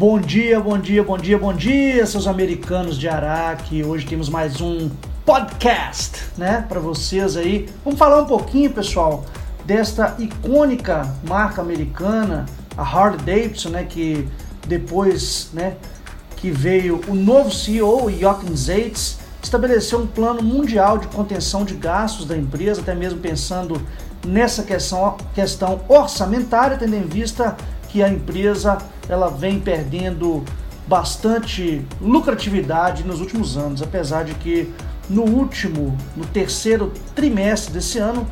Bom dia, bom dia, bom dia, bom dia, seus americanos de Araque. Hoje temos mais um podcast, né, para vocês aí. Vamos falar um pouquinho, pessoal, desta icônica marca americana, a Harley Davidson, né, que depois, né, que veio o novo CEO, Jochen Zeitz, estabeleceu um plano mundial de contenção de gastos da empresa, até mesmo pensando nessa questão, questão orçamentária, tendo em vista que a empresa ela vem perdendo bastante lucratividade nos últimos anos, apesar de que no último, no terceiro trimestre desse ano,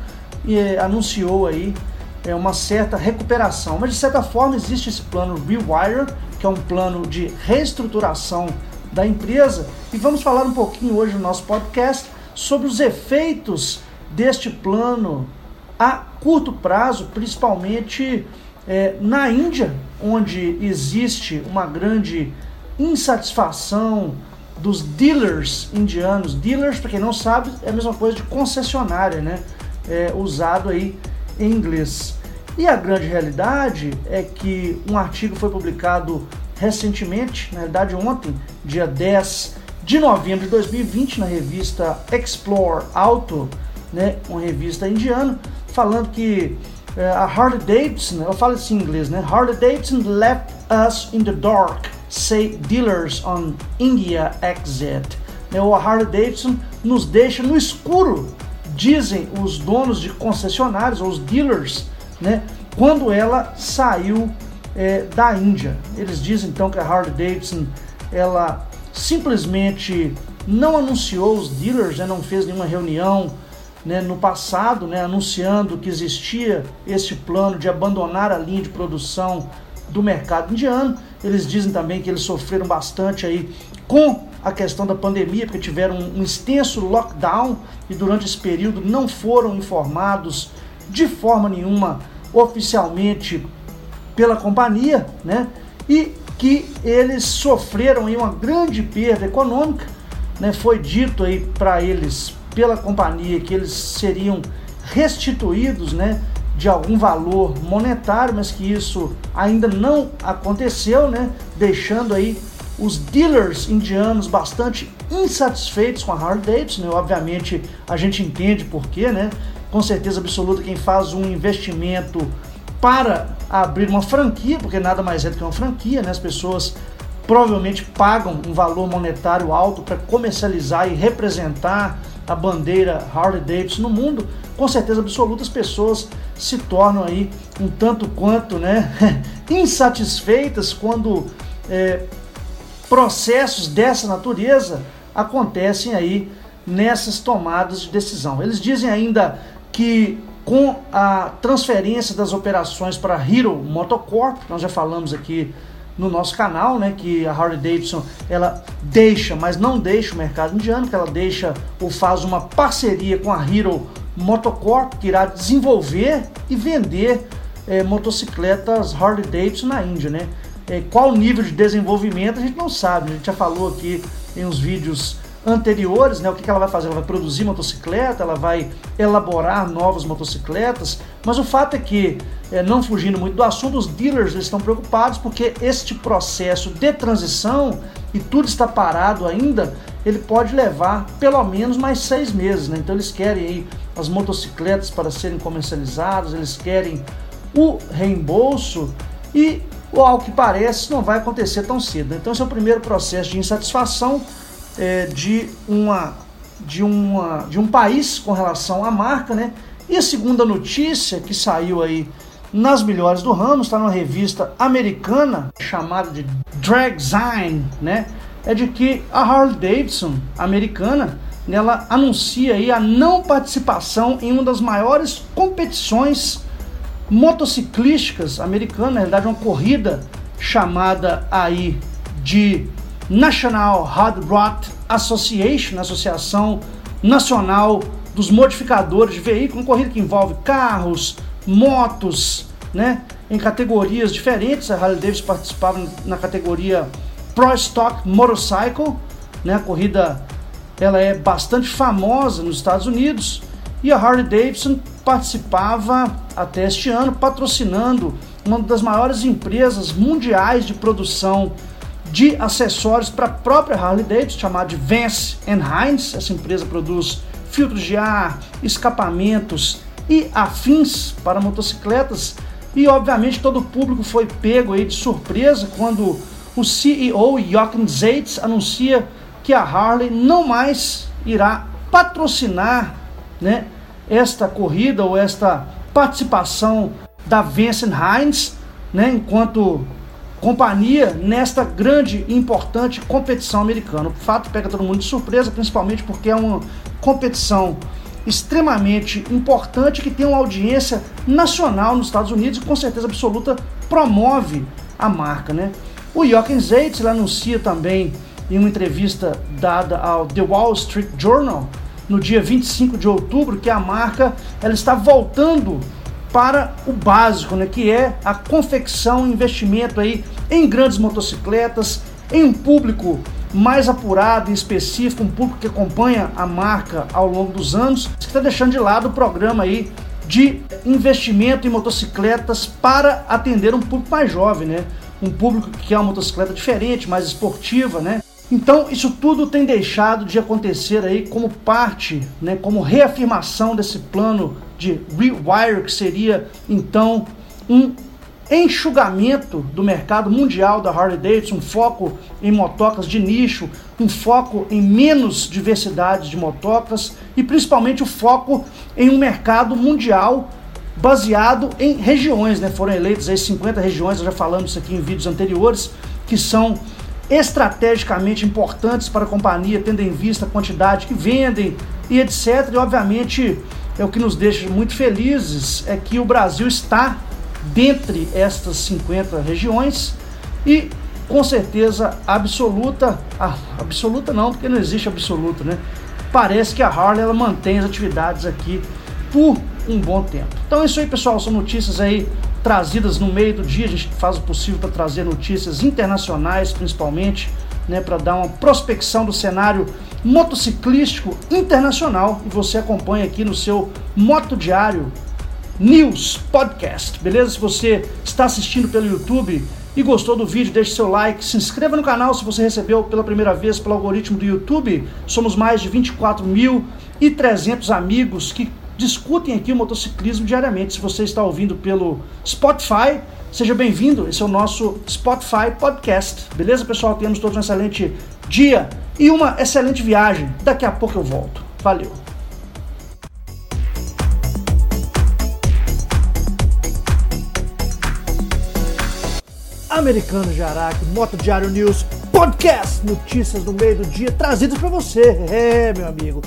eh, anunciou aí é, uma certa recuperação. Mas de certa forma existe esse plano Rewire, que é um plano de reestruturação da empresa, e vamos falar um pouquinho hoje no nosso podcast sobre os efeitos deste plano a curto prazo, principalmente é, na Índia, onde existe uma grande insatisfação dos dealers indianos. Dealers, para quem não sabe, é a mesma coisa de concessionária, né? É, usado aí em inglês. E a grande realidade é que um artigo foi publicado recentemente, na realidade ontem, dia 10 de novembro de 2020, na revista Explore Auto, né, uma revista indiana, falando que a Harley Davidson, eu falo assim em inglês, né? Harley Davidson left us in the dark, say dealers on India exit. Né, o Harley Davidson nos deixa no escuro, dizem os donos de concessionários, os dealers, né? Quando ela saiu é, da Índia. Eles dizem então que a Harley Davidson ela simplesmente não anunciou os dealers, né, não fez nenhuma reunião né, no passado, né, anunciando que existia esse plano de abandonar a linha de produção do mercado indiano. Eles dizem também que eles sofreram bastante aí com a questão da pandemia, porque tiveram um extenso lockdown e durante esse período não foram informados de forma nenhuma oficialmente pela companhia, né? E que eles sofreram aí uma grande perda econômica, né? Foi dito aí para eles pela companhia que eles seriam restituídos, né? De algum valor monetário, mas que isso ainda não aconteceu, né? Deixando aí os dealers indianos bastante insatisfeitos com a Harley Davidson, né? obviamente a gente entende por quê, né? Com certeza absoluta quem faz um investimento para abrir uma franquia, porque nada mais é do que uma franquia, né? As pessoas provavelmente pagam um valor monetário alto para comercializar e representar a bandeira Harley Davidson no mundo, com certeza absoluta as pessoas se tornam aí um tanto quanto né, insatisfeitas quando é, processos dessa natureza acontecem aí nessas tomadas de decisão. Eles dizem ainda que com a transferência das operações para Hero Motocorp, nós já falamos aqui no nosso canal, né, que a Harley Davidson ela deixa, mas não deixa o mercado indiano, que ela deixa ou faz uma parceria com a Hero Motocorp, que irá desenvolver e vender é, motocicletas Harley Davidson na Índia, né? É, qual nível de desenvolvimento a gente não sabe, a gente já falou aqui em uns vídeos anteriores, né? O que, que ela vai fazer? Ela vai produzir motocicleta, ela vai elaborar novas motocicletas, mas o fato é que, é, não fugindo muito do assunto, os dealers estão preocupados porque este processo de transição e tudo está parado ainda, ele pode levar pelo menos mais seis meses, né? Então eles querem aí as motocicletas para serem comercializadas, eles querem o reembolso e ao que parece não vai acontecer tão cedo. Então esse é o primeiro processo de insatisfação é, de, uma, de, uma, de um país com relação à marca, né? E a segunda notícia que saiu aí nas melhores do ramo, está numa revista americana chamada de Dragzine, né? É de que a Harley Davidson americana, ela anuncia aí a não participação em uma das maiores competições motociclísticas americanas, na realidade uma corrida chamada aí de National Hard Rod Association, Associação Nacional dos Modificadores de Veículos, uma corrida que envolve carros, motos, né, em categorias diferentes. A Harley Davidson participava na categoria Pro Stock Motorcycle, né, a corrida ela é bastante famosa nos Estados Unidos e a Harley Davidson participava até este ano patrocinando uma das maiores empresas mundiais de produção acessórios para a própria Harley Davidson, chamada de Vance Hines. Essa empresa produz filtros de ar, escapamentos e afins para motocicletas. E obviamente todo o público foi pego aí de surpresa quando o CEO Jochen Zeitz anuncia que a Harley não mais irá patrocinar né, esta corrida ou esta participação da Vincent Hines, né, enquanto companhia nesta grande e importante competição americana. O fato pega todo mundo de surpresa, principalmente porque é uma competição extremamente importante que tem uma audiência nacional nos Estados Unidos e com certeza absoluta promove a marca, né? O Jochen Zeitz anuncia também em uma entrevista dada ao The Wall Street Journal no dia 25 de outubro que a marca ela está voltando para o básico, né, que é a confecção investimento aí em grandes motocicletas, em um público mais apurado e específico, um público que acompanha a marca ao longo dos anos, que está deixando de lado o programa aí de investimento em motocicletas para atender um público mais jovem, né? Um público que quer uma motocicleta diferente, mais esportiva, né? Então, isso tudo tem deixado de acontecer aí como parte, né, como reafirmação desse plano de rewire, que seria então um enxugamento do mercado mundial da Harley Davidson, um foco em motocas de nicho, um foco em menos diversidade de motocas e principalmente o foco em um mercado mundial baseado em regiões, né? Foram eleitas aí 50 regiões, já falamos isso aqui em vídeos anteriores, que são estrategicamente importantes para a companhia, tendo em vista a quantidade que vendem e etc. E obviamente é o que nos deixa muito felizes é que o Brasil está dentre estas 50 regiões e com certeza absoluta, ah, absoluta não, porque não existe absoluta, né? Parece que a Harley ela mantém as atividades aqui por um bom tempo. Então é isso aí, pessoal, são notícias aí trazidas no meio do dia. A gente faz o possível para trazer notícias internacionais, principalmente, né, para dar uma prospecção do cenário motociclístico internacional. E você acompanha aqui no seu Moto Diário News Podcast, beleza? Se você está assistindo pelo YouTube e gostou do vídeo, deixe seu like, se inscreva no canal se você recebeu pela primeira vez pelo algoritmo do YouTube. Somos mais de 24.300 amigos que discutem aqui o motociclismo diariamente. Se você está ouvindo pelo Spotify, seja bem-vindo. Esse é o nosso Spotify Podcast. Beleza, pessoal? Temos todos um excelente dia e uma excelente viagem. Daqui a pouco eu volto. Valeu! Americano de Araque, Moto Diário News, podcast, notícias no meio do dia trazidas para você. É, meu amigo